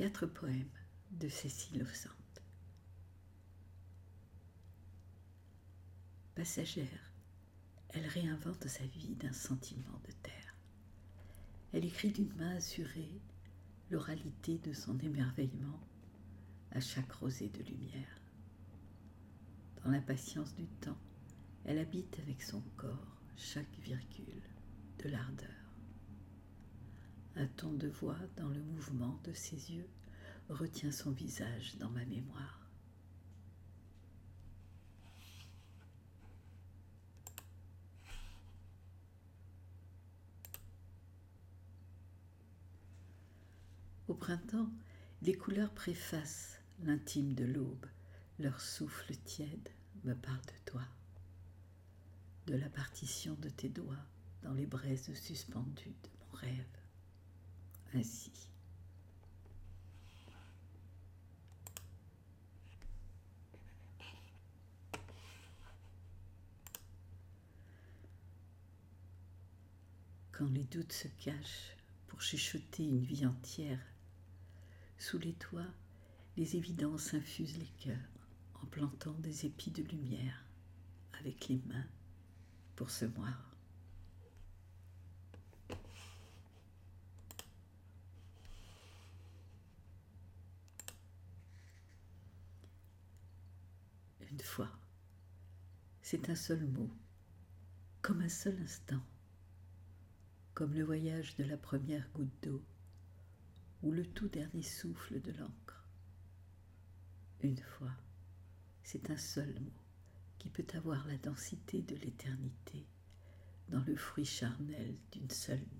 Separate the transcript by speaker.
Speaker 1: Quatre poèmes de Cécile Sand. Passagère, elle réinvente sa vie d'un sentiment de terre. Elle écrit d'une main assurée l'oralité de son émerveillement à chaque rosée de lumière. Dans l'impatience du temps, elle habite avec son corps chaque virgule de l'ardeur. Un ton de voix dans le mouvement de ses yeux retient son visage dans ma mémoire. Au printemps, les couleurs préfacent l'intime de l'aube, leur souffle tiède me parle de toi, de la partition de tes doigts dans les braises suspendues de mon rêve. Ainsi. Quand les doutes se cachent pour chuchoter une vie entière, sous les toits, les évidences infusent les cœurs en plantant des épis de lumière avec les mains pour se Une fois, c'est un seul mot, comme un seul instant, comme le voyage de la première goutte d'eau ou le tout dernier souffle de l'encre. Une fois, c'est un seul mot qui peut avoir la densité de l'éternité dans le fruit charnel d'une seule nuit.